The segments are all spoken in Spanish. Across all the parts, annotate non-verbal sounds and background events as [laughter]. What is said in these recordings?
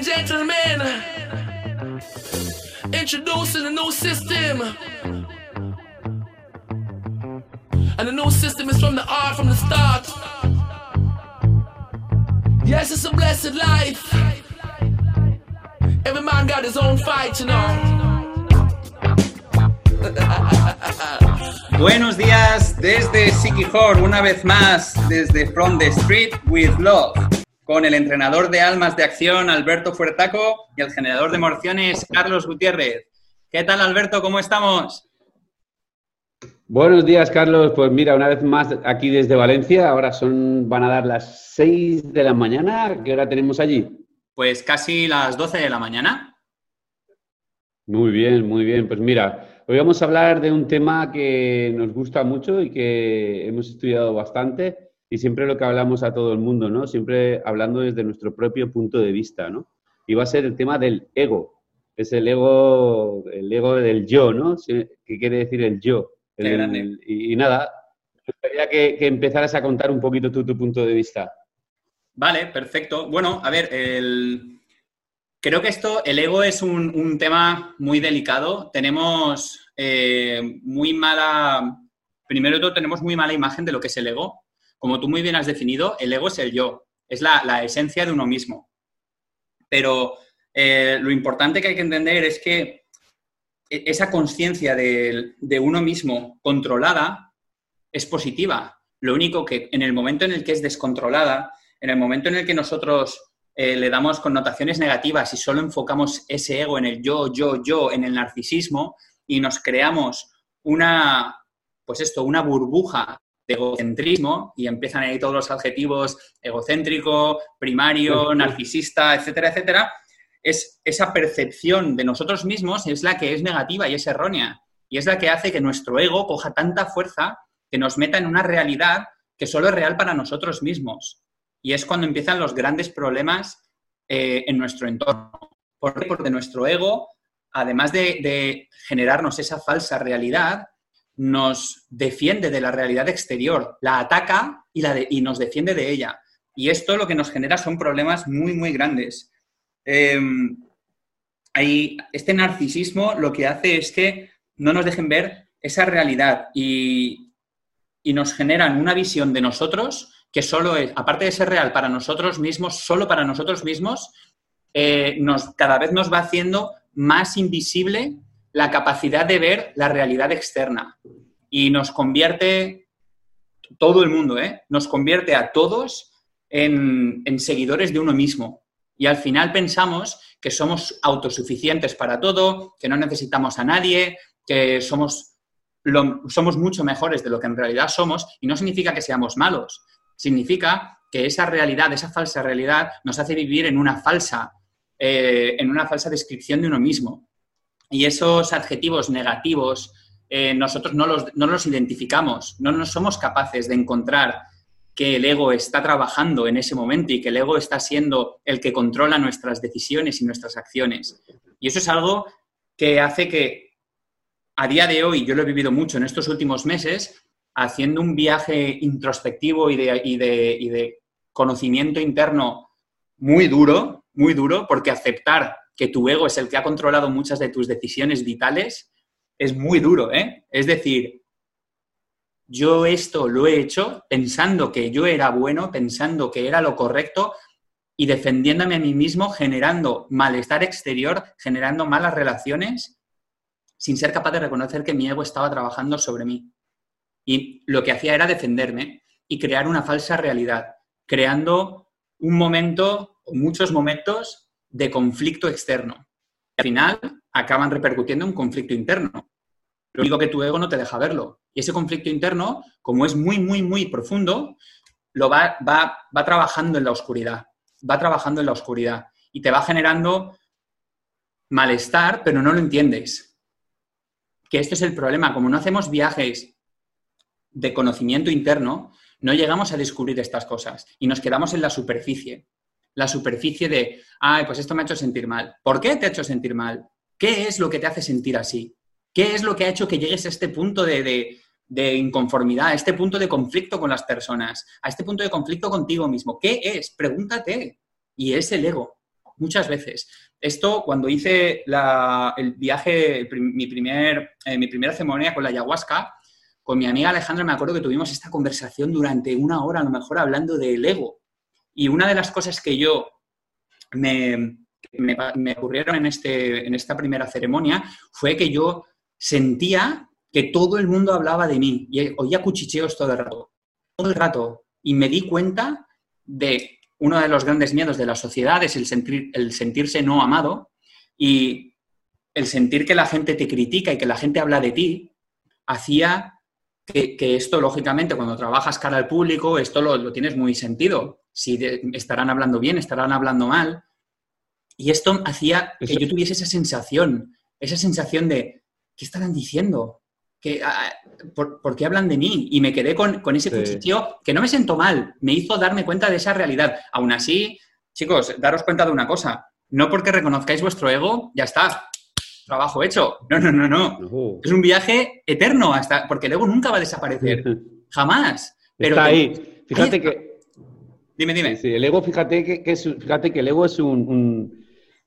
and gentlemen, introducing a new system. And the new system is from the art from the start. Yes, it's a blessed life. Every man got his own fight, you know. [laughs] Buenos días desde Sikihor, una vez más desde From the Street with Love, con el entrenador de almas de acción Alberto Fuertaco y el generador de emociones Carlos Gutiérrez. ¿Qué tal Alberto? ¿Cómo estamos? Buenos días, Carlos. Pues mira, una vez más aquí desde Valencia. Ahora son, van a dar las 6 de la mañana. ¿Qué hora tenemos allí? Pues casi las 12 de la mañana. Muy bien, muy bien. Pues mira, Hoy vamos a hablar de un tema que nos gusta mucho y que hemos estudiado bastante y siempre lo que hablamos a todo el mundo, ¿no? Siempre hablando desde nuestro propio punto de vista, ¿no? Y va a ser el tema del ego. Es el ego, el ego del yo, ¿no? ¿Qué quiere decir el yo? y, nada, me gustaría que, que empezaras a contar un poquito tú tu punto de vista. Vale, perfecto. Bueno, a ver, el, Creo que esto, el ego es un, tema muy delicado. Tenemos eh, muy mala, primero de todo tenemos muy mala imagen de lo que es el ego. Como tú muy bien has definido, el ego es el yo, es la, esencia de uno mismo. Pero eh, lo importante que hay que entender es que e, esa conciencia de, uno mismo controlada es positiva. Lo único que en el momento en el que es descontrolada, en el momento en el que nosotros eh, le damos connotaciones negativas y solo enfocamos ese ego en el yo, yo, yo, en el narcisismo y nos creamos una, pues esto, una burbuja de egocentrismo y empiezan ahí todos los adjetivos egocéntrico, primario, narcisista, etcétera, etcétera, es esa percepción de nosotros mismos es la que es negativa y es errónea y es la que hace que nuestro ego coja tanta fuerza que nos meta en una realidad que solo es real para nosotros mismos. Y es cuando empiezan los grandes problemas eh, en nuestro entorno. ¿Por qué? Porque nuestro ego, además de, generarnos esa falsa realidad, nos defiende de la realidad exterior, la ataca y, la y nos defiende de ella. Y esto lo que nos genera son problemas muy, muy grandes. Em, este narcisismo lo que hace es que no nos dejen ver esa realidad y, y nos generan una visión de nosotros que solo es, aparte de ser real para nosotros mismos, solo para nosotros mismos, eh, nos, cada vez nos va haciendo más invisible la capacidad de ver la realidad externa. Y nos convierte, todo el mundo, ¿eh? nos convierte a todos en, seguidores de uno mismo. Y al final pensamos que somos autosuficientes para todo, que no necesitamos a nadie, que somos, somos mucho mejores de lo que en realidad somos, y no significa que seamos malos, significa que esa realidad, esa falsa realidad, nos hace vivir en una falsa, eh, en una falsa descripción de uno mismo. Y esos adjetivos negativos eh, nosotros no los, no los identificamos, no nos somos capaces de encontrar que el ego está trabajando en ese momento y que el ego está siendo el que controla nuestras decisiones y nuestras acciones. Y eso es algo que hace que a día de hoy, yo lo he vivido mucho en estos últimos meses, haciendo un viaje introspectivo y de, conocimiento interno muy duro, muy duro, porque aceptar que tu ego es el que ha controlado muchas de tus decisiones vitales es muy duro, ¿eh? Es decir, yo esto lo he hecho pensando que yo era bueno, pensando que era lo correcto y defendiéndome a mí mismo, generando malestar exterior, generando malas relaciones, sin ser capaz de reconocer que mi ego estaba trabajando sobre mí. Y lo que hacía era defenderme y crear una falsa realidad, creando un momento o muchos momentos de conflicto externo. Al final acaban repercutiendo en un conflicto interno. Lo único que tu ego no te deja verlo. Y ese conflicto interno, como es muy, muy, muy profundo, lo va, va, va trabajando en la oscuridad. Va trabajando en la oscuridad. Y te va generando malestar, pero no lo entiendes. Que esto es el problema. Como no hacemos viajes de conocimiento interno, no llegamos a descubrir estas cosas y nos quedamos en la superficie. La superficie de, ay, pues esto me ha hecho sentir mal. ¿Por qué te ha hecho sentir mal? ¿Qué es lo que te hace sentir así? ¿Qué es lo que ha hecho que llegues a este punto de, de, inconformidad, a este punto de conflicto con las personas, a este punto de conflicto contigo mismo? ¿Qué es? Pregúntate. Y es el ego. muchas veces. Esto, cuando hice el viaje, mi, primer, eh, mi primera ceremonia con la ayahuasca, con mi amiga Alejandra me acuerdo que tuvimos esta conversación durante una hora, a lo mejor hablando del ego. Y una de las cosas que yo me, me, ocurrieron en, este, en esta primera ceremonia fue que yo sentía que todo el mundo hablaba de mí y oía cuchicheos todo el rato, todo el rato. Y me di cuenta de uno de los grandes miedos de la sociedad es el, sentir, el sentirse no amado y el sentir que la gente te critica y que la gente habla de ti hacía que, esto, lógicamente, cuando trabajas cara al público, esto lo, tienes muy sentido. Si estarán hablando bien, estarán hablando mal. Y esto hacía que yo tuviese esa sensación, esa sensación de, ¿qué estarán diciendo? ¿Qué, por, qué hablan de mí? Y me quedé con, ese cuchillo que no me sentó mal, me hizo darme cuenta de esa realidad. Aún así, chicos, daros cuenta de una cosa, no porque reconozcáis vuestro ego, ya está, trabajo hecho. No, no, no, no. Es un viaje eterno, hasta porque el ego nunca va a desaparecer. [laughs] Jamás. Pero Está ahí. Fíjate que... Dime, dime. Sí, el ego, fíjate que, es, fíjate que el ego es un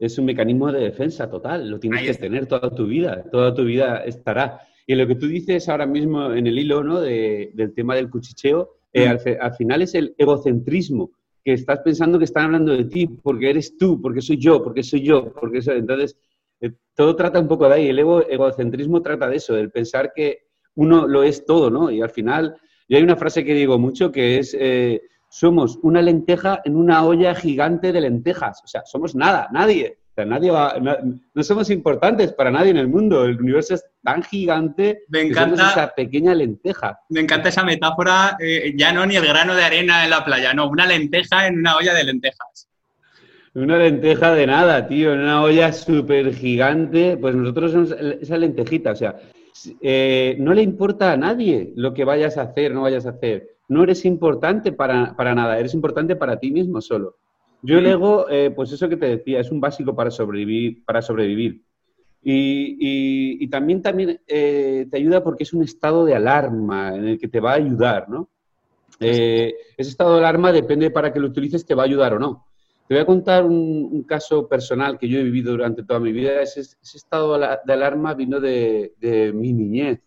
es un mecanismo de defensa total, lo tienes que tener toda tu vida, toda tu vida estará. Y lo que tú dices ahora mismo en el hilo ¿no? del tema del cuchicheo, eh, mm. al, final es el egocentrismo, que estás pensando que están hablando de ti, porque eres tú, porque soy yo, porque soy yo, porque soy... Entonces, todo trata un poco de ahí, el egocentrismo trata de eso, del pensar que uno lo es todo, ¿no? Y al final, yo hay una frase que digo mucho que es... Eh, somos una lenteja en una olla gigante de lentejas. O sea, somos nada, nadie. O sea, nadie va, no, somos importantes para nadie en el mundo. El universo es tan gigante me encanta, que somos esa pequeña lenteja. Me encanta esa metáfora, eh, ya no ni el grano de arena en la playa, no, una lenteja en una olla de lentejas. Una lenteja de nada, tío, en una olla súper gigante. Pues nosotros somos esa lentejita, o sea, eh, no le importa a nadie lo que vayas a hacer, no vayas a hacer no eres importante para, nada, eres importante para ti mismo solo. Yo el ego, eh, pues eso que te decía, es un básico para sobrevivir. Para sobrevivir. Y, también, también eh, te ayuda porque es un estado de alarma en el que te va a ayudar, ¿no? Eh, ese estado de alarma depende para que lo utilices, te va a ayudar o no. Te voy a contar un, caso personal que yo he vivido durante toda mi vida. Ese, estado de alarma vino de, de mi niñez.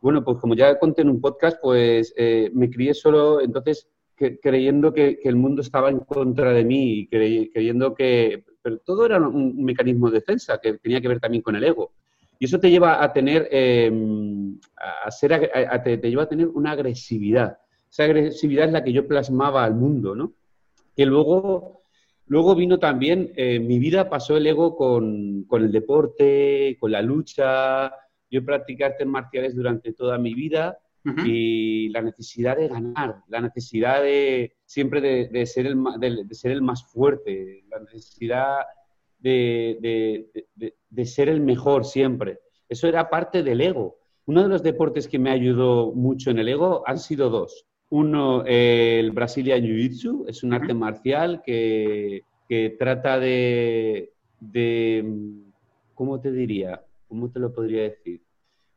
Bueno, pues como ya conté en un podcast, pues eh, me crié solo, entonces creyendo que, el mundo estaba en contra de mí y creyendo que... Pero todo era un, mecanismo de defensa que tenía que ver también con el ego. Y eso te lleva a tener, em, a ser, te, lleva a tener una agresividad. Esa agresividad es la que yo plasmaba al mundo, ¿no? Que luego, luego vino también, eh, mi vida pasó el ego con, con el deporte, con la lucha, yo practiqué artes marciales durante toda mi vida y la necesidad de ganar, la necesidad de siempre de, ser, el, de, ser el más fuerte, la necesidad de, ser el mejor siempre. Eso era parte del ego. Uno de los deportes que me ayudó mucho en el ego han sido dos. Uno, el Brazilian Jiu-Jitsu, es un arte marcial que, que trata de, ¿cómo te diría? ¿Cómo te lo podría decir?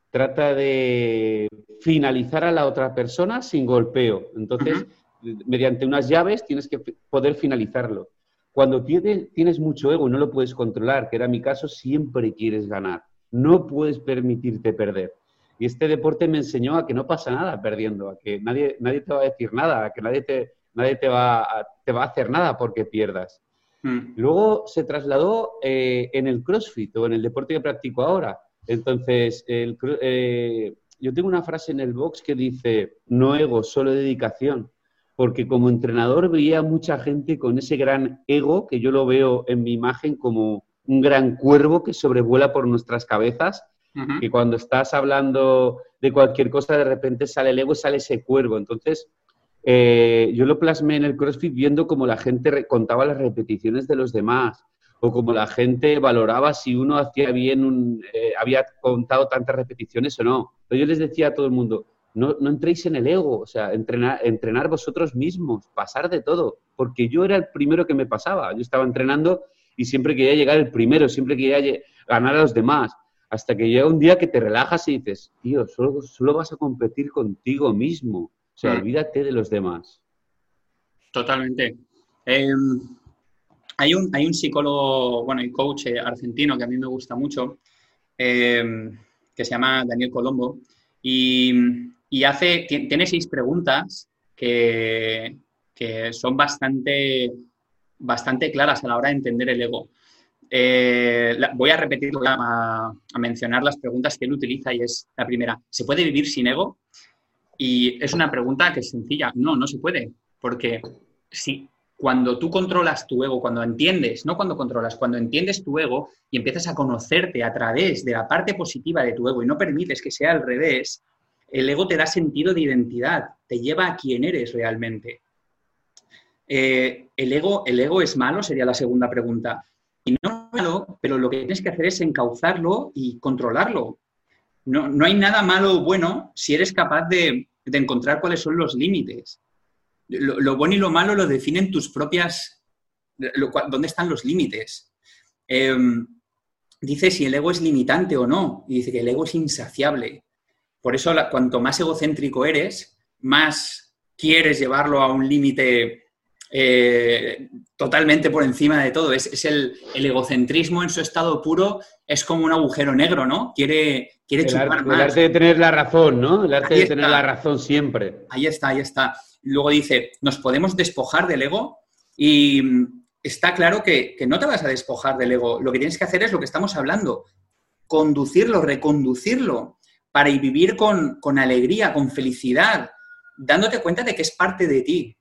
trata de finalizar a la otra persona sin golpeo. Entonces, mediante unas llaves tienes que poder finalizarlo. Cuando tienes, mucho ego y no lo puedes controlar, que era mi caso, siempre quieres ganar. No puedes permitirte perder. Y este deporte me enseñó a que no pasa nada perdiendo, a que nadie, nadie te va a decir nada, a que nadie te, nadie te, va, a, te va a hacer nada porque pierdas. Mm. Luego se trasladó eh, en el CrossFit o en el deporte que practico ahora. Entonces, eh, yo tengo una frase en el box que dice, no ego, solo dedicación, porque como entrenador veía mucha gente con ese gran ego, que yo lo veo en mi imagen como un gran cuervo que sobrevuela por nuestras cabezas, y cuando estás hablando de cualquier cosa, de repente sale el ego, sale ese cuervo. Entonces, eh, yo lo plasmé en el CrossFit viendo cómo la gente contaba las repeticiones de los demás, o como la gente valoraba si uno hacía bien, un, eh, había contado tantas repeticiones o no. Pero yo les decía a todo el mundo, no, no entréis en el ego, o sea, entrenar, entrenar vosotros mismos, pasar de todo, porque yo era el primero que me pasaba, yo estaba entrenando y siempre quería llegar el primero, siempre quería ganar a los demás, hasta que llega un día que te relajas y dices, tío, solo, solo vas a competir contigo mismo, o sea, mm. olvídate de los demás. Totalmente. Em, hay un, hay un psicólogo, bueno, y coach eh, argentino que a mí me gusta mucho, eh, que se llama Daniel Colombo, y, hace, tiene seis preguntas que, son bastante, bastante claras a la hora de entender el ego. Eh, voy a repetir, a, mencionar las preguntas que él utiliza y es la primera, ¿se puede vivir sin ego? Y es una pregunta que es sencilla, no, no se puede, porque si cuando tú controlas tu ego, cuando entiendes, no cuando controlas, cuando entiendes tu ego y empiezas a conocerte a través de la parte positiva de tu ego y no permites que sea al revés, el ego te da sentido de identidad, te lleva a quién eres realmente. Eh, ¿el, ego, ¿El ego es malo? Sería la segunda pregunta. Y no pero lo que tienes que hacer es encauzarlo y controlarlo. No, no hay nada malo o bueno si eres capaz de, de encontrar cuáles son los límites lo, bueno y lo malo lo definen tus propias... ¿Dónde están los límites? Em, dice si el ego es limitante o no, y dice que el ego es insaciable. Por eso, cuanto más egocéntrico eres, más quieres llevarlo a un límite eh, totalmente por encima de todo. Es, el, egocentrismo en su estado puro, es como un agujero negro, ¿no? Quiere, quiere chupar más. El arte de tener la razón, ¿no? El arte de tener la razón siempre. Ahí está, ahí está. Luego dice, nos podemos despojar del ego y mm, está claro que, no te vas a despojar del ego. Lo que tienes que hacer es lo que estamos hablando, conducirlo, reconducirlo para vivir con, alegría, con felicidad, dándote cuenta de que es parte de ti.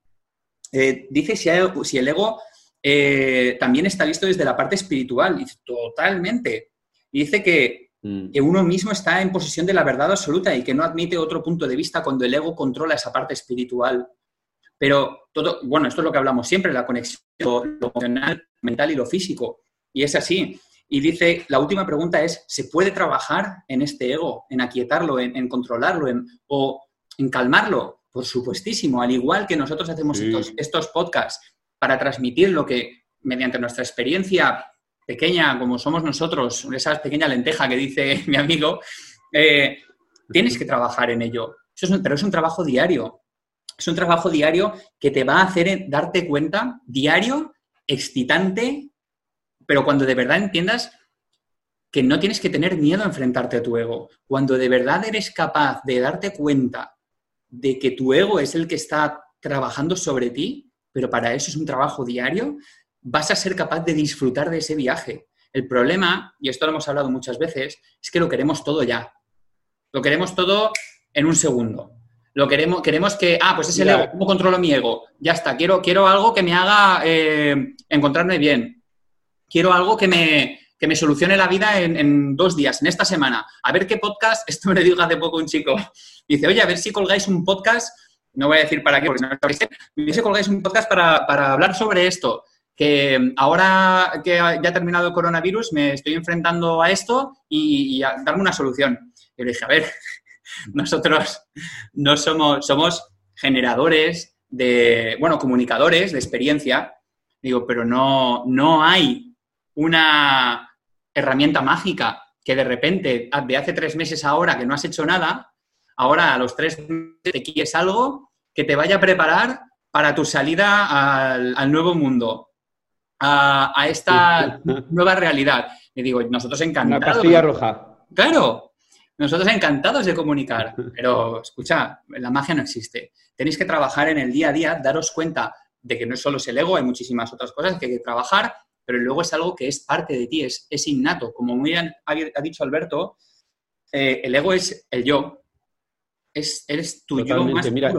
Eh, dice si, si, el ego eh, también está visto desde la parte espiritual. Dice, totalmente. Y dice que Mm. que uno mismo está en posesión de la verdad absoluta y que no admite otro punto de vista cuando el ego controla esa parte espiritual. Pero todo, bueno, esto es lo que hablamos siempre, la conexión, lo, emocional, mental y lo físico. Y es así. Y dice, la última pregunta es, ¿se puede trabajar en este ego, en aquietarlo, en, controlarlo o en calmarlo? Por supuestísimo, al igual que nosotros hacemos estos, estos podcasts para transmitir lo que mediante nuestra experiencia pequeña como somos nosotros, esa pequeña lenteja que dice [laughs] mi amigo, eh, tienes que trabajar en ello. pero es un trabajo diario. Es un trabajo diario que te va a hacer darte cuenta, diario, excitante, pero cuando de verdad entiendas que no tienes que tener miedo a enfrentarte a tu ego. Cuando de verdad eres capaz de darte cuenta de que tu ego es el que está trabajando sobre ti, pero para eso es un trabajo diario, vas a ser capaz de disfrutar de ese viaje. El problema, y esto lo hemos hablado muchas veces, es que lo queremos todo ya. Lo queremos todo en un segundo. Lo queremos, queremos que, ah, pues es el ego, ¿cómo controlo mi ego? Ya está, quiero, quiero algo que me haga eh, encontrarme bien. Quiero algo que me, que me solucione la vida en, dos días, en esta semana. A ver qué podcast, [laughs] esto me lo dijo hace poco un chico. Dice, oye, a ver si colgáis un podcast, no voy a decir para qué, porque no lo si colgáis un podcast para, para hablar sobre esto que ahora que ya ha terminado el coronavirus me estoy enfrentando a esto y, a darme una solución. Y le dije, a ver, [laughs] nosotros no somos, somos generadores de, bueno, comunicadores de experiencia, digo, pero no, no hay una herramienta mágica que de repente, de hace tres meses ahora que no has hecho nada, ahora a los tres meses te quieres algo que te vaya a preparar para tu salida al nuevo mundo a, esta [laughs] nueva realidad. Y digo, nosotros encantados. Una pastilla roja. Claro, nosotros encantados de comunicar, pero escucha, la magia no existe. Tenéis que trabajar en el día a día, daros cuenta de que no solo es el ego, hay muchísimas otras cosas que hay que trabajar, pero luego es algo que es parte de ti, es, es innato. Como muy bien ha dicho Alberto, eh, el ego es el yo. Es, eres tu yo más Mira,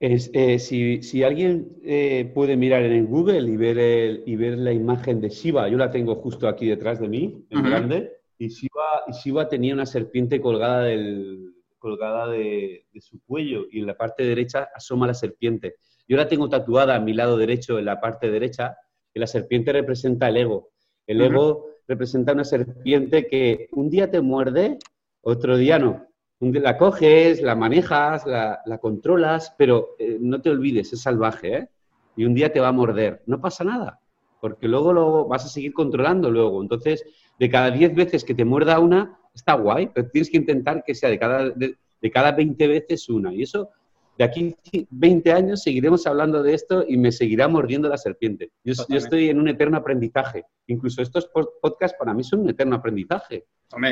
es, eh, si, alguien eh, puede mirar en Google y ver, y ver la imagen de Shiva, yo la tengo justo aquí detrás de mí, en grande, y Shiva, y Shiva, tenía una serpiente colgada, del, colgada de, su cuello y en la parte derecha asoma la serpiente. Yo la tengo tatuada a mi lado derecho, en la parte derecha, la serpiente representa el ego. El ego representa una serpiente que un día te muerde, otro día no la coges, la manejas, la, controlas, pero eh, no te olvides, es salvaje, ¿eh? Y un día te va a morder. No pasa nada, porque luego lo vas a seguir controlando luego. Entonces, de cada 10 veces que te muerda una, está guay, pero tienes que intentar que sea de cada, de, cada 20 veces una. Y eso de aquí 20 años seguiremos hablando de esto y me seguirá mordiendo la serpiente. Yo, yo estoy en un eterno aprendizaje. Incluso estos podcasts para mí son un eterno aprendizaje.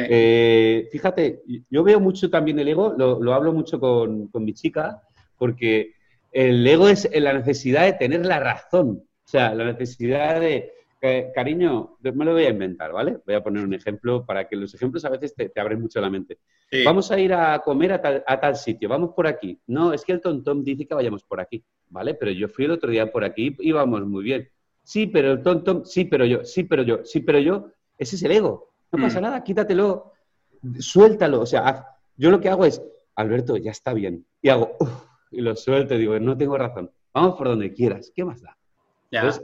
Eh, fíjate, yo veo mucho también el ego, lo, hablo mucho con, con mi chica, porque el ego es la necesidad de tener la razón. O sea, la necesidad de, cariño, me lo voy a inventar, ¿vale? Voy a poner un ejemplo para que los ejemplos a veces te, abren mucho la mente. Vamos a ir a comer a tal, sitio, vamos por aquí. No, es que el tontón dice que vayamos por aquí, ¿vale? Pero yo fui el otro día por aquí y íbamos muy bien. Sí, pero el tontón, sí, pero yo, sí, pero yo, sí, pero yo. Ese es el ego. No pasa mm. nada, quítatelo, suéltalo. O sea, yo lo que hago es, Alberto, ya está bien. Y hago, y lo suelto y digo, no tengo razón. Vamos por donde quieras. ¿Qué más da?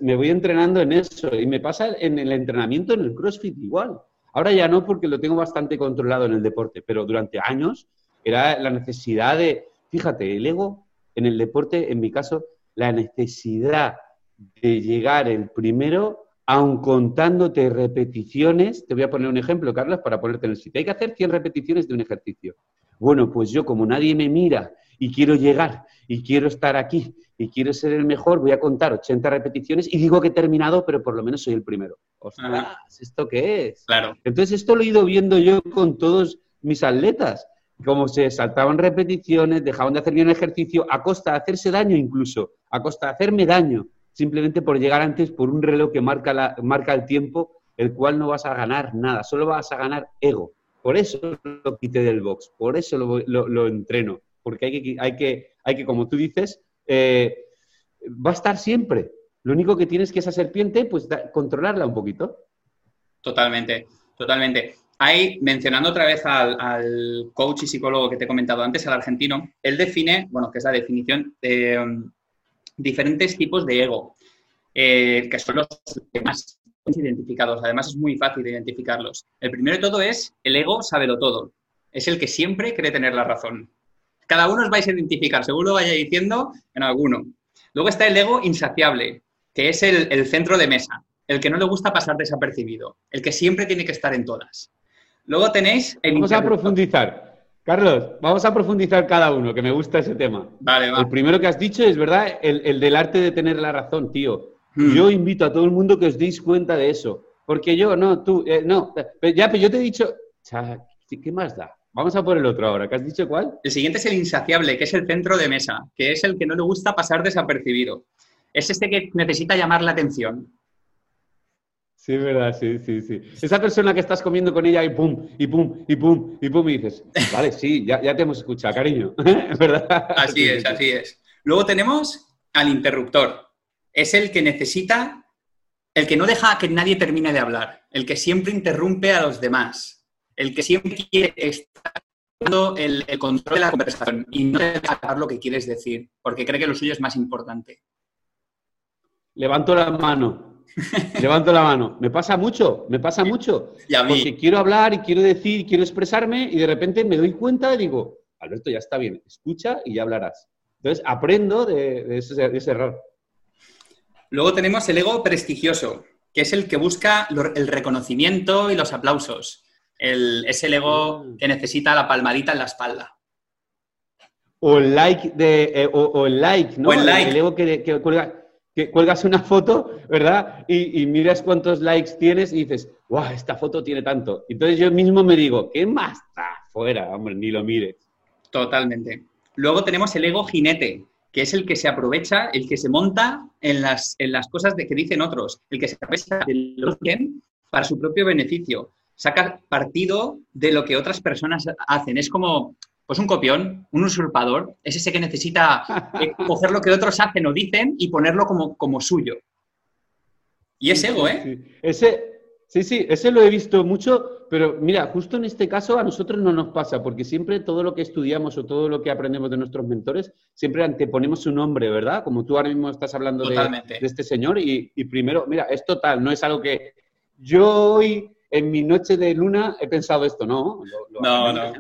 Me voy entrenando en eso y me pasa en el entrenamiento en el CrossFit igual. Ahora ya no porque lo tengo bastante controlado en el deporte, pero durante años era la necesidad de, fíjate, el ego en el deporte, en mi caso, la necesidad de llegar el primero, aun contándote repeticiones. Te voy a poner un ejemplo, Carlos, para ponerte en el sitio. Hay que hacer 100 repeticiones de un ejercicio. Bueno, pues yo como nadie me mira y quiero llegar y quiero estar aquí y quiero ser el mejor, voy a contar 80 repeticiones y digo que he terminado, pero por lo menos soy el primero. Ostras, ¿esto qué es? Claro. Entonces, esto lo he ido viendo yo con todos mis atletas, como se saltaban repeticiones, dejaban de hacer bien ejercicio, a costa de hacerse daño incluso, a costa de hacerme daño, simplemente por llegar antes por un reloj que marca, la, marca el tiempo, el cual no vas a ganar nada, solo vas a ganar ego. Por eso lo quité del box, por eso lo, lo entreno, porque hay que, hay, que, hay que, como tú dices, eh, va a estar siempre. Lo único que tienes que esa serpiente, pues controlarla un poquito. Totalmente, totalmente. Ahí, mencionando otra vez al, coach y psicólogo que te he comentado antes, al argentino, él define, bueno, que es la definición de um, diferentes tipos de ego, eh, que son los más identificados. Además, es muy fácil identificarlos. El primero de todo es el ego sábelo todo. Es el que siempre cree tener la razón. Cada uno os vais a identificar, según lo vaya diciendo, en alguno. Luego está el ego insaciable, que es el, centro de mesa, el que no le gusta pasar desapercibido, el que siempre tiene que estar en todas. Luego tenéis el... Vamos a profundizar. Carlos, vamos a profundizar cada uno, que me gusta ese tema. Vale, El primero que has dicho es verdad, el, del arte de tener la razón, tío. Hmm. Yo invito a todo el mundo que os deis cuenta de eso. Porque yo, no, tú, eh, no. Ya, pero yo te he dicho, ¿qué más da? Vamos a por el otro ahora. ¿Qué has dicho cuál? El siguiente es el insaciable, que es el centro de mesa, que es el que no le gusta pasar desapercibido. Es este que necesita llamar la atención. Sí, es verdad, sí, sí, sí. Esa persona que estás comiendo con ella y pum, y pum, y pum, y pum, y dices, vale, sí, ya, te hemos escuchado, cariño. [laughs] ¿Verdad? Así es, así es. Luego tenemos al interruptor. Es el que necesita, el que no deja que nadie termine de hablar, el que siempre interrumpe a los demás el que siempre quiere estar dando el, control de la conversación y no dejar lo que quieres decir, porque cree que lo suyo es más importante. Levanto la mano. Levanto la mano. Me pasa mucho, me pasa mucho. Porque quiero hablar y quiero decir, quiero expresarme y de repente me doy cuenta y digo, Alberto, ya está bien, escucha y ya hablarás. Entonces aprendo de, ese, de ese error. Luego tenemos el ego prestigioso, que es el que busca el reconocimiento y los aplausos el, es el ego mm. que necesita la palmadita en la espalda. O el like de, eh, o, el like, ¿no? O el like. El ego que, que, cuelgas una foto, ¿verdad? Y, miras cuántos likes tienes y dices, ¡guau! Esta foto tiene tanto. Entonces yo mismo me digo, ¿qué más está fuera? Hombre, ni lo mires. Totalmente. Luego tenemos el ego jinete, que es el que se aprovecha, el que se monta en las, en las cosas de que dicen otros, el que se aprovecha de los para su propio beneficio saca partido de lo que otras personas hacen. Es como, pues un copión, un usurpador, es ese que necesita eh, [laughs] coger lo que otros hacen o dicen y ponerlo como, como suyo. Y es ego, ¿eh? Sí. Ese, sí, sí, ese lo he visto mucho, pero mira, justo en este caso a nosotros no nos pasa, porque siempre todo lo que estudiamos o todo lo que aprendemos de nuestros mentores, siempre anteponemos su nombre, ¿verdad? Como tú ahora mismo estás hablando de, de, este señor y, y primero, mira, es total, no es algo que yo hoy en mi noche de luna he pensado esto, no. no, no.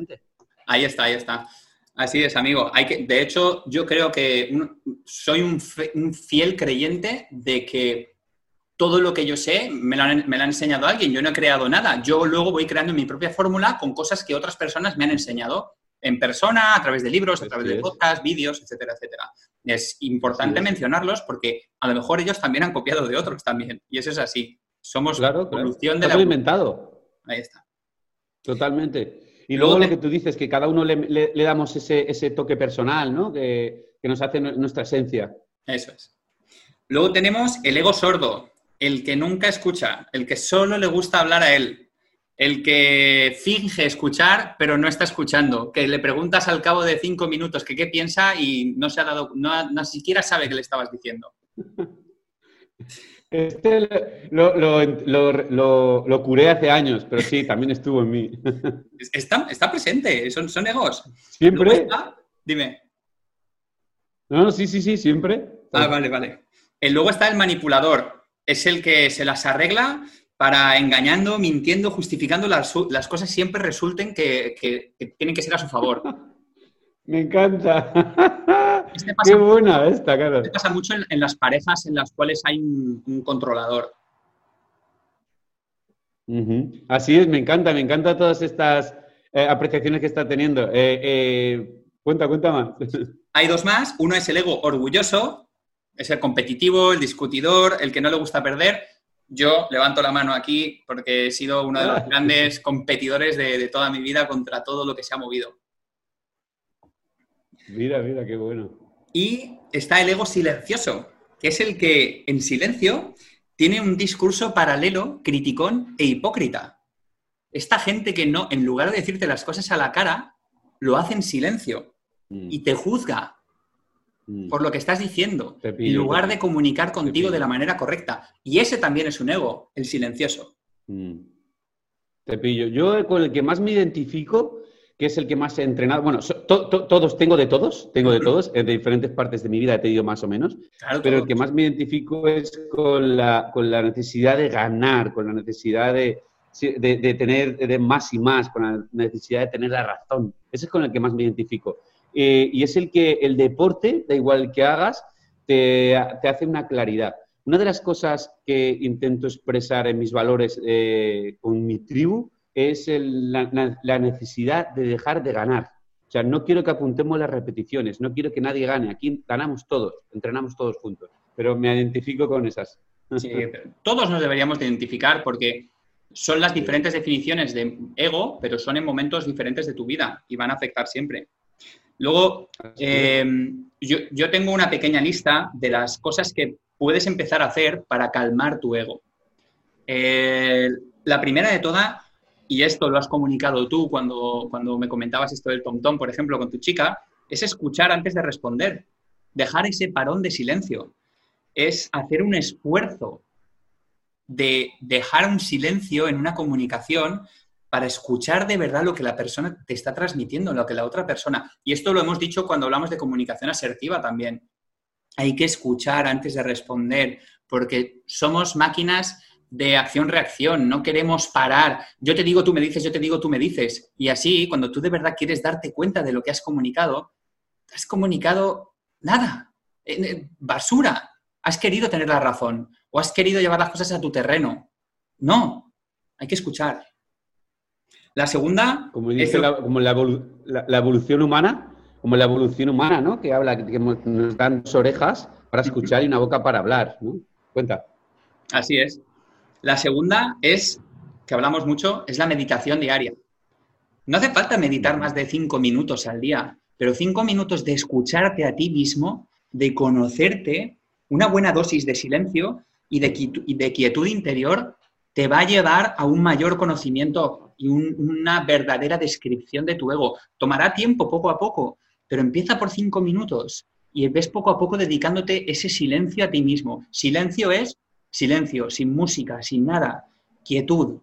Ahí está, ahí está. Así es, amigo. Hay que, de hecho, yo creo que soy un, fiel creyente de que todo lo que yo sé me lo, han, enseñado alguien. Yo no he creado nada. Yo luego voy creando mi propia fórmula con cosas que otras personas me han enseñado. en persona, a través de libros, a través de podcasts, vídeos, etcétera, etcétera. Es importante mencionarlos porque a lo mejor ellos también han copiado de otros también. Y eso es así. Somos Claro, claro. evolución de Está la... inventado. Ahí está. Totalmente. Y Luego luego lo que tú dices, que cada uno le, le- le damos ese, ese toque personal, ¿no? Que, que nos hace nu- nuestra esencia. Eso es. Luego tenemos el ego sordo, el que nunca escucha, el que solo le gusta hablar a él, el que finge escuchar pero no está escuchando, que le preguntas al cabo de cinco minutos que qué piensa y no se ha dado, no, no siquiera sabe qué le estabas diciendo. [laughs] Este lo, lo, lo, lo- curé hace años, pero sí, también estuvo en mí. Es- Está, está presente, son, son egos. ¿Siempre? está- dime. No, no, sí, sí, sí, siempre. Ah, vale, vale. Eh, luego está el manipulador. Es el que se las arregla para engañando, mintiendo, justificando las, las cosas siempre resulten que, que- que tienen que ser a su favor. [laughs] Me encanta. [laughs] Este pasa, Qué buena esta, claro. este pasa mucho en, en las parejas en las cuales hay un, un controlador. Así es, me encanta, me encanta todas estas eh, apreciaciones que está teniendo. Eh, eh, cuenta, cuenta más. [laughs] Hay dos más. Uno es el ego orgulloso, es el competitivo, el discutidor, el que no le gusta perder. Yo levanto la mano aquí porque he sido uno de los Ah. grandes competidores de, de toda mi vida contra todo lo que se ha movido. Mira, mira, qué bueno. Y está el ego silencioso, que es el que en silencio tiene un discurso paralelo, criticón e hipócrita. Esta gente que no, en lugar de decirte las cosas a la cara, lo hace en silencio Mm, y te juzga mm. por lo que estás diciendo, en lugar de comunicar contigo de la manera correcta. Y ese también es un ego, el silencioso. Mm. Te pillo. Yo con el que más me identifico, que es el que más he entrenado, bueno, so- to- to- todos, tengo de todos, tengo de todos, de diferentes partes de mi vida he tenido más o menos, Claro, pero el todo. que más me identifico es con la, con la necesidad de ganar, con la necesidad de, de, de tener de más y más, con la necesidad de tener la razón. Ese es con el que más me identifico. Eh, y es el que el deporte, da igual el que hagas, te, te hace una claridad. Una de las cosas que intento expresar en mis valores eh, con mi tribu es el- la, necesidad de dejar de ganar. O sea, no quiero que apuntemos las repeticiones, no quiero que nadie gane. Aquí ganamos todos, entrenamos todos juntos. Pero me identifico con esas. Sí, todos nos deberíamos de identificar porque son las diferentes definiciones de ego, pero son en momentos diferentes de tu vida y van a afectar siempre. Luego, eh, yo, yo tengo una pequeña lista de las cosas que puedes empezar a hacer para calmar tu ego. Eh, la primera de todas, y esto lo has comunicado tú cuando, cuando me comentabas esto del tom-tom, por ejemplo, con tu chica, es escuchar antes de responder, dejar ese parón de silencio es hacer un esfuerzo de dejar un silencio en una comunicación para escuchar de verdad lo que la persona te está transmitiendo, lo que la otra persona. Y esto lo hemos dicho cuando hablamos de comunicación asertiva también. Hay que escuchar antes de responder, porque somos máquinas de acción-reacción, no queremos parar. Yo te digo, tú me dices, yo te digo, tú me dices. Y así, cuando tú de verdad quieres darte cuenta de lo que has comunicado, has comunicado nada, eh, eh, basura. Has querido tener la razón o has querido llevar las cosas a tu terreno. No, hay que escuchar. La segunda, Como dice la, como la, evolu- la- la evolución humana, como la evolución humana, ¿no? Que habla que, que nos dan dos orejas para escuchar y una boca para hablar, ¿no? Cuenta. Así es. La segunda es, que hablamos mucho, es la meditación diaria. No hace falta meditar más de cinco minutos al día, pero cinco minutos de escucharte a ti mismo, de conocerte, una buena dosis de silencio y de, quietud interior te va a llevar a un mayor conocimiento y un- una verdadera descripción de tu ego. Tomará tiempo poco a poco, pero empieza por cinco minutos y ves poco a poco dedicándote ese silencio a ti mismo. Silencio es silencio, sin música, sin nada, quietud.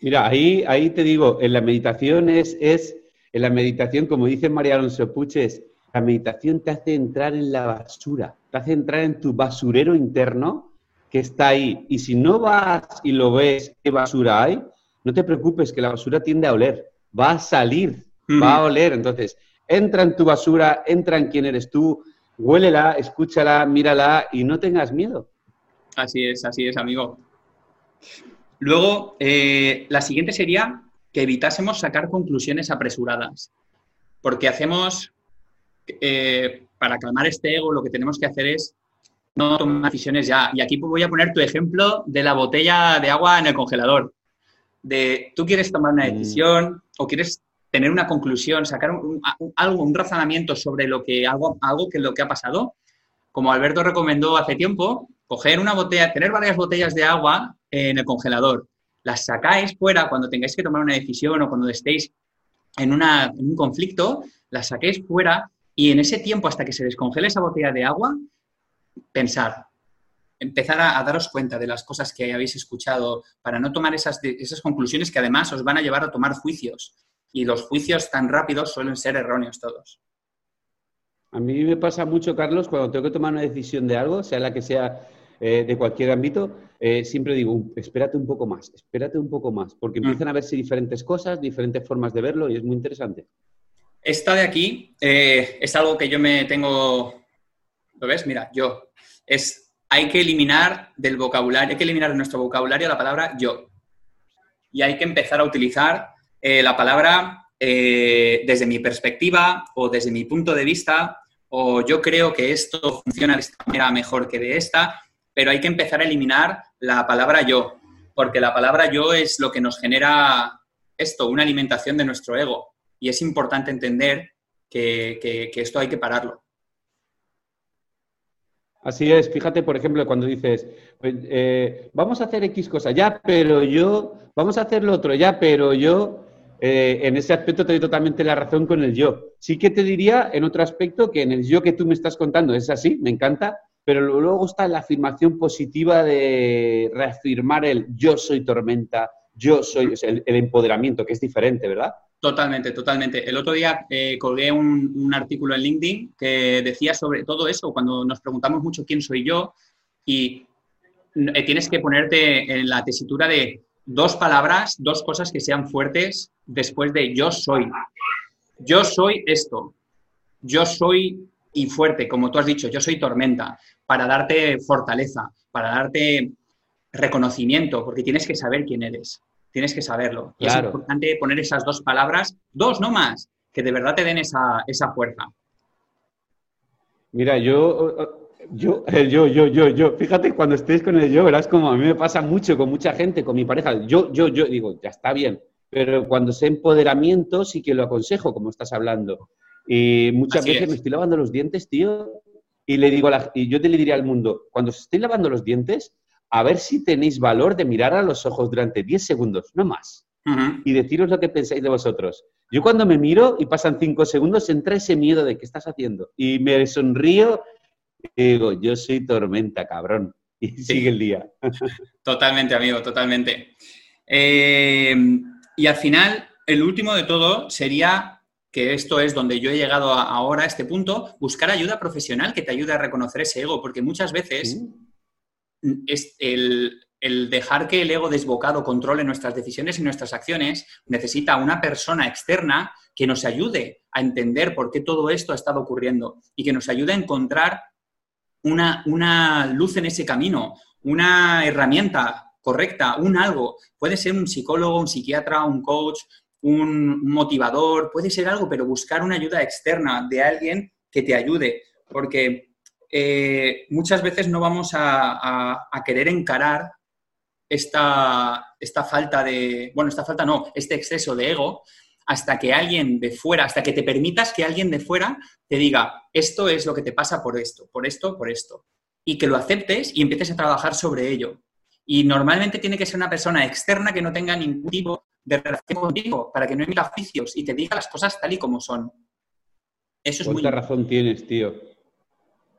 Mira, ahí, ahí te digo, en la meditación es, es, en la meditación, como dice María Alonso Puches, la meditación te hace entrar en la basura, te hace entrar en tu basurero interno que está ahí. Y si no vas y lo ves qué basura hay, no te preocupes, que la basura tiende a oler, va a salir, va a oler. Entonces, entra en tu basura, entra en quién eres tú, huélela, escúchala, mírala y no tengas miedo. Así es, así es, amigo. Luego, eh, la siguiente sería que evitásemos sacar conclusiones apresuradas, porque hacemos, eh, para calmar este ego, lo que tenemos que hacer es no tomar decisiones ya. Y aquí voy a poner tu ejemplo de la botella de agua en el congelador. De tú quieres tomar una mm. decisión o quieres tener una conclusión, sacar algo, un razonamiento sobre lo que algo, algo que lo que ha pasado. Como Alberto recomendó hace tiempo, coger una botella, tener varias botellas de agua en el congelador, las sacáis fuera cuando tengáis que tomar una decisión o cuando estéis en, en un conflicto, las saquéis fuera y en ese tiempo hasta que se descongele esa botella de agua, pensar, empezar a, daros cuenta de las cosas que habéis escuchado para no tomar esas, esas conclusiones que además os van a llevar a tomar juicios. Y los juicios tan rápidos suelen ser erróneos todos. A mí me pasa mucho, Carlos, cuando tengo que tomar una decisión de algo, sea la que sea eh, de cualquier ámbito, eh, siempre digo, espérate un poco más, espérate un poco más, porque mm. empiezan a verse diferentes cosas, diferentes formas de verlo y es muy interesante. Esta de aquí eh, es algo que yo me tengo ¿Lo ves? Mira, yo. Es, hay que eliminar del vocabulario, hay que eliminar de nuestro vocabulario la palabra yo. Y hay que empezar a utilizar eh, la palabra eh, desde mi perspectiva o desde mi punto de vista, o yo creo que esto funciona de esta manera mejor que de esta, pero hay que empezar a eliminar la palabra yo, porque la palabra yo es lo que nos genera esto, una alimentación de nuestro ego. Y es importante entender que esto hay que pararlo. Así es, fíjate, por ejemplo, cuando dices, pues, eh, vamos a hacer X cosa, ya, pero yo, vamos a hacer lo otro, ya, pero yo, eh, en ese aspecto te doy totalmente la razón con el yo. Sí que te diría en otro aspecto que en el yo que tú me estás contando es así, me encanta, pero luego está la afirmación positiva de reafirmar el yo soy tormenta, yo soy, el empoderamiento, que es diferente, ¿verdad? Totalmente, totalmente. El otro día eh, colgué un, artículo en LinkedIn que decía sobre todo eso, cuando nos preguntamos mucho quién soy yo y eh, tienes que ponerte en la tesitura de dos palabras, dos cosas que sean fuertes después de yo soy. Yo soy esto. Yo soy y fuerte, como tú has dicho, yo soy tormenta, para darte fortaleza, para darte reconocimiento, porque tienes que saber quién eres. Tienes que saberlo. Y es importante poner esas dos palabras, dos, no más, que de verdad te den esa, esa fuerza. Mira, yo, yo, yo, yo, yo, yo, fíjate, cuando estés con el yo, verás como a mí me pasa mucho con mucha gente, con mi pareja. Yo, yo, yo, digo, ya está bien. Pero cuando sé empoderamiento, sí que lo aconsejo, como estás hablando. Y muchas veces me estoy lavando los dientes, tío, y le digo a la, y yo te le diría al mundo, cuando se estoy lavando los dientes, a ver si tenéis valor de mirar a los ojos durante 10 segundos, no más, y deciros lo que pensáis de vosotros. Yo cuando me miro y pasan 5 segundos, entra ese miedo de qué estás haciendo. Y me sonrío digo, yo soy tormenta, cabrón. Y sigue el día. Totalmente, amigo, totalmente. Eh, y al final, el último de todo sería que esto es donde yo he llegado ahora a este punto, buscar ayuda profesional que te ayude a reconocer ese ego, porque muchas veces es el, dejar que el ego desbocado controle nuestras decisiones y nuestras acciones necesita una persona externa que nos ayude a entender por qué todo esto ha estado ocurriendo y que nos ayude a encontrar una, una luz en ese camino, una herramienta correcta, un algo. Puede ser un psicólogo, un psiquiatra, un coach, un motivador, puede ser algo, pero buscar una ayuda externa de alguien que te ayude, porque eh, muchas veces no vamos a, querer encarar esta, esta, falta de, bueno, esta falta no, este exceso de ego, hasta que alguien de fuera, hasta que te permitas que alguien de fuera te diga, esto es lo que te pasa por esto, por esto, por esto, y que lo aceptes y empieces a trabajar sobre ello. Y normalmente tiene que ser una persona externa que no tenga ningún tipo de relación contigo, para que no emita oficios y te diga las cosas tal y como son. Eso es ¿Cuánta razón tienes, tío?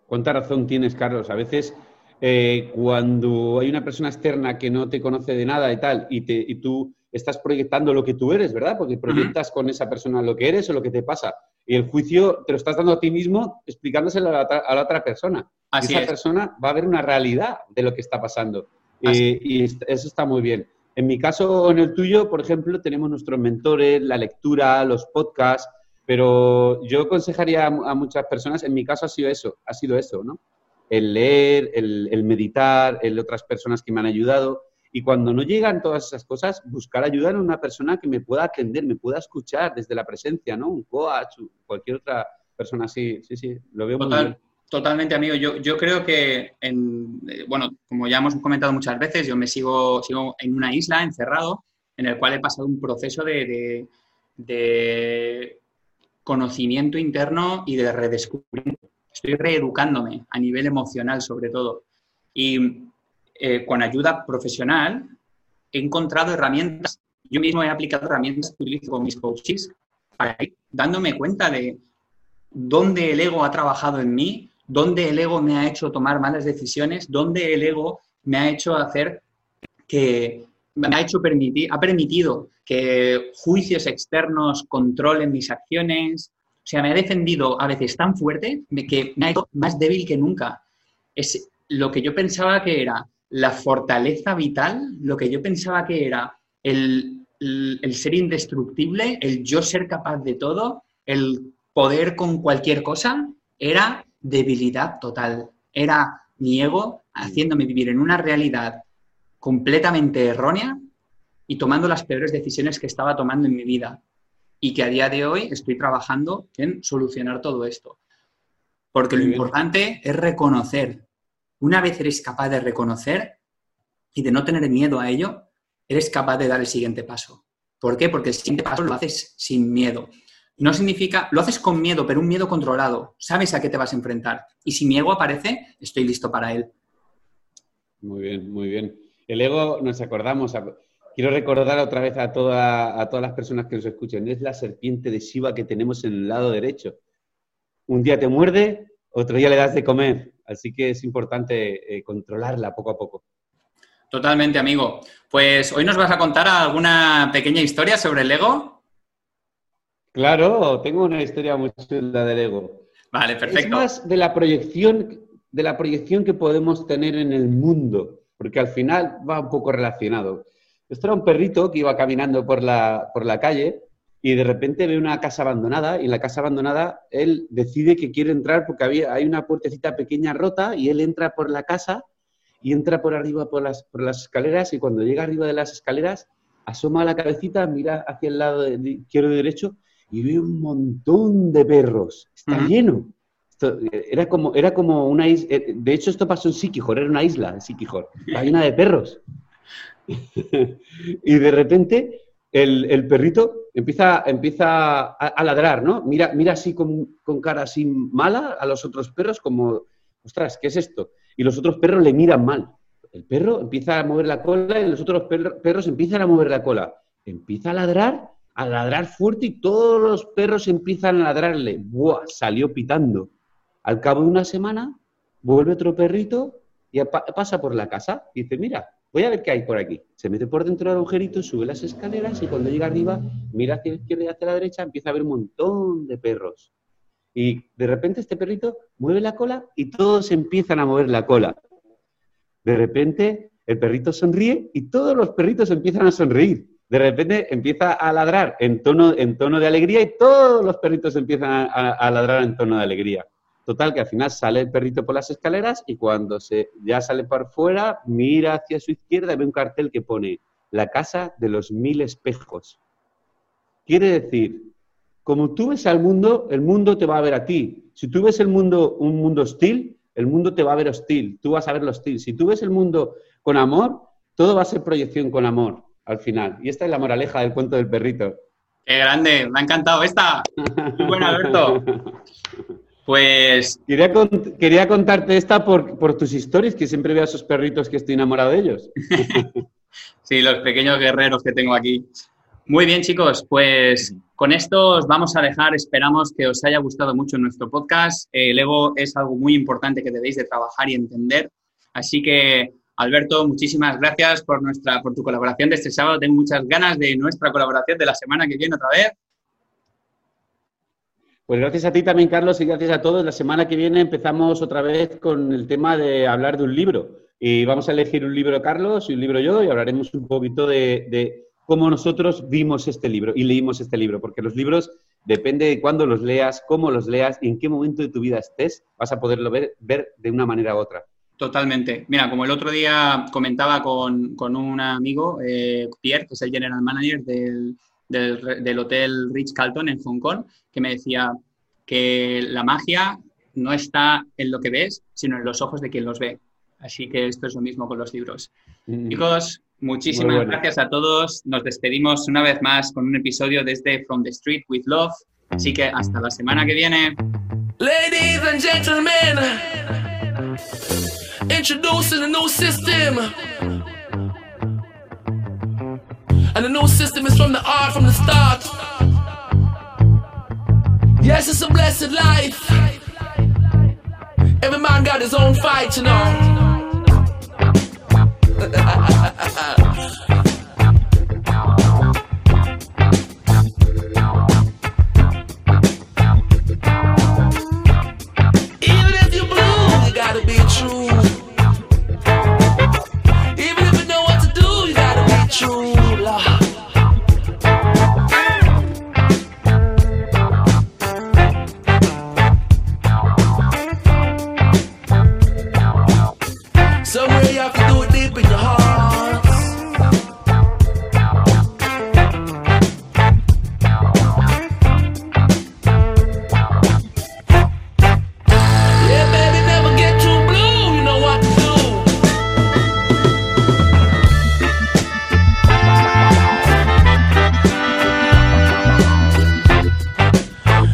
Cuánta razón tienes, Carlos. A veces eh, cuando hay una persona externa que no te conoce de nada y tal, y, te, y tú estás proyectando lo que tú eres, ¿verdad? Porque proyectas con esa persona lo que eres o lo que te pasa. Y el juicio te lo estás dando a ti mismo explicándoselo a la, otra persona. Así y esa persona va a ver una realidad de lo que está pasando. y eso está muy bien. En mi caso o en el tuyo, por ejemplo, tenemos nuestros mentores, la lectura, los podcasts, pero yo aconsejaría a, muchas personas, en mi caso ha sido eso, ha sido eso, ¿no? El leer, el, meditar, el otras personas que me han ayudado Y cuando no llegan todas esas cosas, buscar ayuda en una persona que me pueda atender, me pueda escuchar desde la presencia, ¿no? Un coach, cualquier otra persona así. Sí, sí, lo veo muy bien. Totalmente, amigo. Yo, yo creo que, en, eh, bueno, como ya hemos comentado muchas veces, yo me sigo, sigo en una isla, encerrado, en el cual he pasado un proceso de, de, conocimiento interno y de redescubrimiento. Estoy reeducándome a nivel emocional, sobre todo. Y eh, con ayuda profesional he encontrado herramientas. Yo mismo he aplicado herramientas que utilizo con mis coaches para dándome cuenta de dónde el ego ha trabajado en mí, dónde el ego me ha hecho tomar malas decisiones, dónde el ego me ha hecho hacer que me ha hecho permitir, ha permitido que juicios externos controlen mis acciones. O sea, me ha defendido a veces tan fuerte que me ha hecho más débil que nunca. Es lo que yo pensaba que era la fortaleza vital, lo que yo pensaba que era el, el ser indestructible, el yo ser capaz de todo, el poder con cualquier cosa, era debilidad total. Era mi ego haciéndome vivir en una realidad completamente errónea y tomando las peores decisiones que estaba tomando en mi vida. Y que a día de hoy estoy trabajando en solucionar todo esto. Porque lo importante es reconocer. Una vez eres capaz de reconocer y de no tener miedo a ello, eres capaz de dar el siguiente paso. ¿Por qué? Porque el siguiente paso lo haces sin miedo. No significa, lo haces con miedo, pero un miedo controlado. Sabes a qué te vas a enfrentar. Y si mi ego aparece, estoy listo para él. Muy bien, muy bien. El ego, nos acordamos, quiero recordar otra vez a, a todas las personas que nos escuchen, es la serpiente de Shiva que tenemos en el lado derecho. Un día te muerde, otro día le das de comer. Así que es importante eh, controlarla poco a poco. Totalmente, amigo. Pues hoy nos vas a contar alguna pequeña historia sobre el ego. Claro, tengo una historia muy chula del ego. Vale, perfecto. Es más de la proyección, de la proyección que podemos tener en el mundo, porque al final va un poco relacionado. Esto era un perrito que iba caminando por la, por la calle y de repente ve una casa abandonada y en la casa abandonada él decide que quiere entrar porque había, hay una puertecita pequeña rota y él entra por la casa y entra por arriba por las, por las escaleras y cuando llega arriba de las escaleras asoma la cabecita, mira hacia el lado izquierdo y derecho y ve un montón de perros. Está lleno. era, como, era como una isla. Eh, de hecho, esto pasó en Sikihor, era una isla de Sikihor. Está llena de perros. [laughs] y de repente el, perrito empieza, a, ladrar, ¿no? Mira, mira así con, cara así mala a los otros perros, como, ostras, ¿qué es esto? Y los otros perros le miran mal. El perro empieza a mover la cola y los otros perros empiezan a mover la cola. Empieza a ladrar a ladrar fuerte y todos los perros empiezan a ladrarle. ¡Buah! Salió pitando. Al cabo de una semana, vuelve otro perrito y pasa por la casa. Y dice, mira, voy a ver qué hay por aquí. Se mete por dentro del agujerito, sube las escaleras y cuando llega arriba, mira hacia la izquierda y hacia la derecha, empieza a ver un montón de perros. Y de repente este perrito mueve la cola y todos empiezan a mover la cola. De repente el perrito sonríe y todos los perritos empiezan a sonreír de repente empieza a ladrar en tono, en tono de alegría y todos los perritos empiezan a, ladrar en tono de alegría. Total, que al final sale el perrito por las escaleras y cuando se, ya sale por fuera, mira hacia su izquierda y ve un cartel que pone la casa de los mil espejos. Quiere decir, como tú ves al mundo, el mundo te va a ver a ti. Si tú ves el mundo un mundo hostil, el mundo te va a ver hostil, tú vas a ver lo hostil. Si tú ves el mundo con amor, todo va a ser proyección con amor al final. Y esta es la moraleja del cuento del perrito. ¡Qué grande! Me ha encantado esta. Muy buena, Alberto. [laughs] Pues... Quería, quería contarte esta por, por, tus historias, que siempre veo a esos perritos que estoy enamorado de ellos. [laughs] [laughs] sí, los pequeños guerreros que tengo aquí. Muy bien, chicos, pues con esto os vamos a dejar. Esperamos que os haya gustado mucho nuestro podcast. El ego es algo muy importante que debéis de trabajar y entender. Así que Alberto, muchísimas gracias por, nuestra, por tu colaboración de este sábado. Tengo muchas ganas de nuestra colaboración de la semana que viene otra vez. Pues gracias a ti también, Carlos, y gracias a todos. La semana que viene empezamos otra vez con el tema de hablar de un libro. Y vamos a elegir un libro Carlos y un libro yo y hablaremos un poquito de, cómo nosotros vimos este libro y leímos este libro, porque los libros depende de cuándo los leas, cómo los leas y en qué momento de tu vida estés, vas a poderlo ver, de una manera u otra. Totalmente. Mira, como el otro día comentaba con, un amigo, eh, Pierre, que es el general manager del, del, hotel Rich Carlton en Hong Kong, que me decía que la magia no está en lo que ves, sino en los ojos de quien los ve. Así que esto es lo mismo con los libros. Mm. Chicos, muchísimas gracias a todos. Nos despedimos una vez más con un episodio desde From the Street with Love. Así que hasta la semana que viene. Ladies and gentlemen. Introducing a new system. Is from the art from the start. Yes, it's a blessed life. Every man got his own fight, you know. [laughs]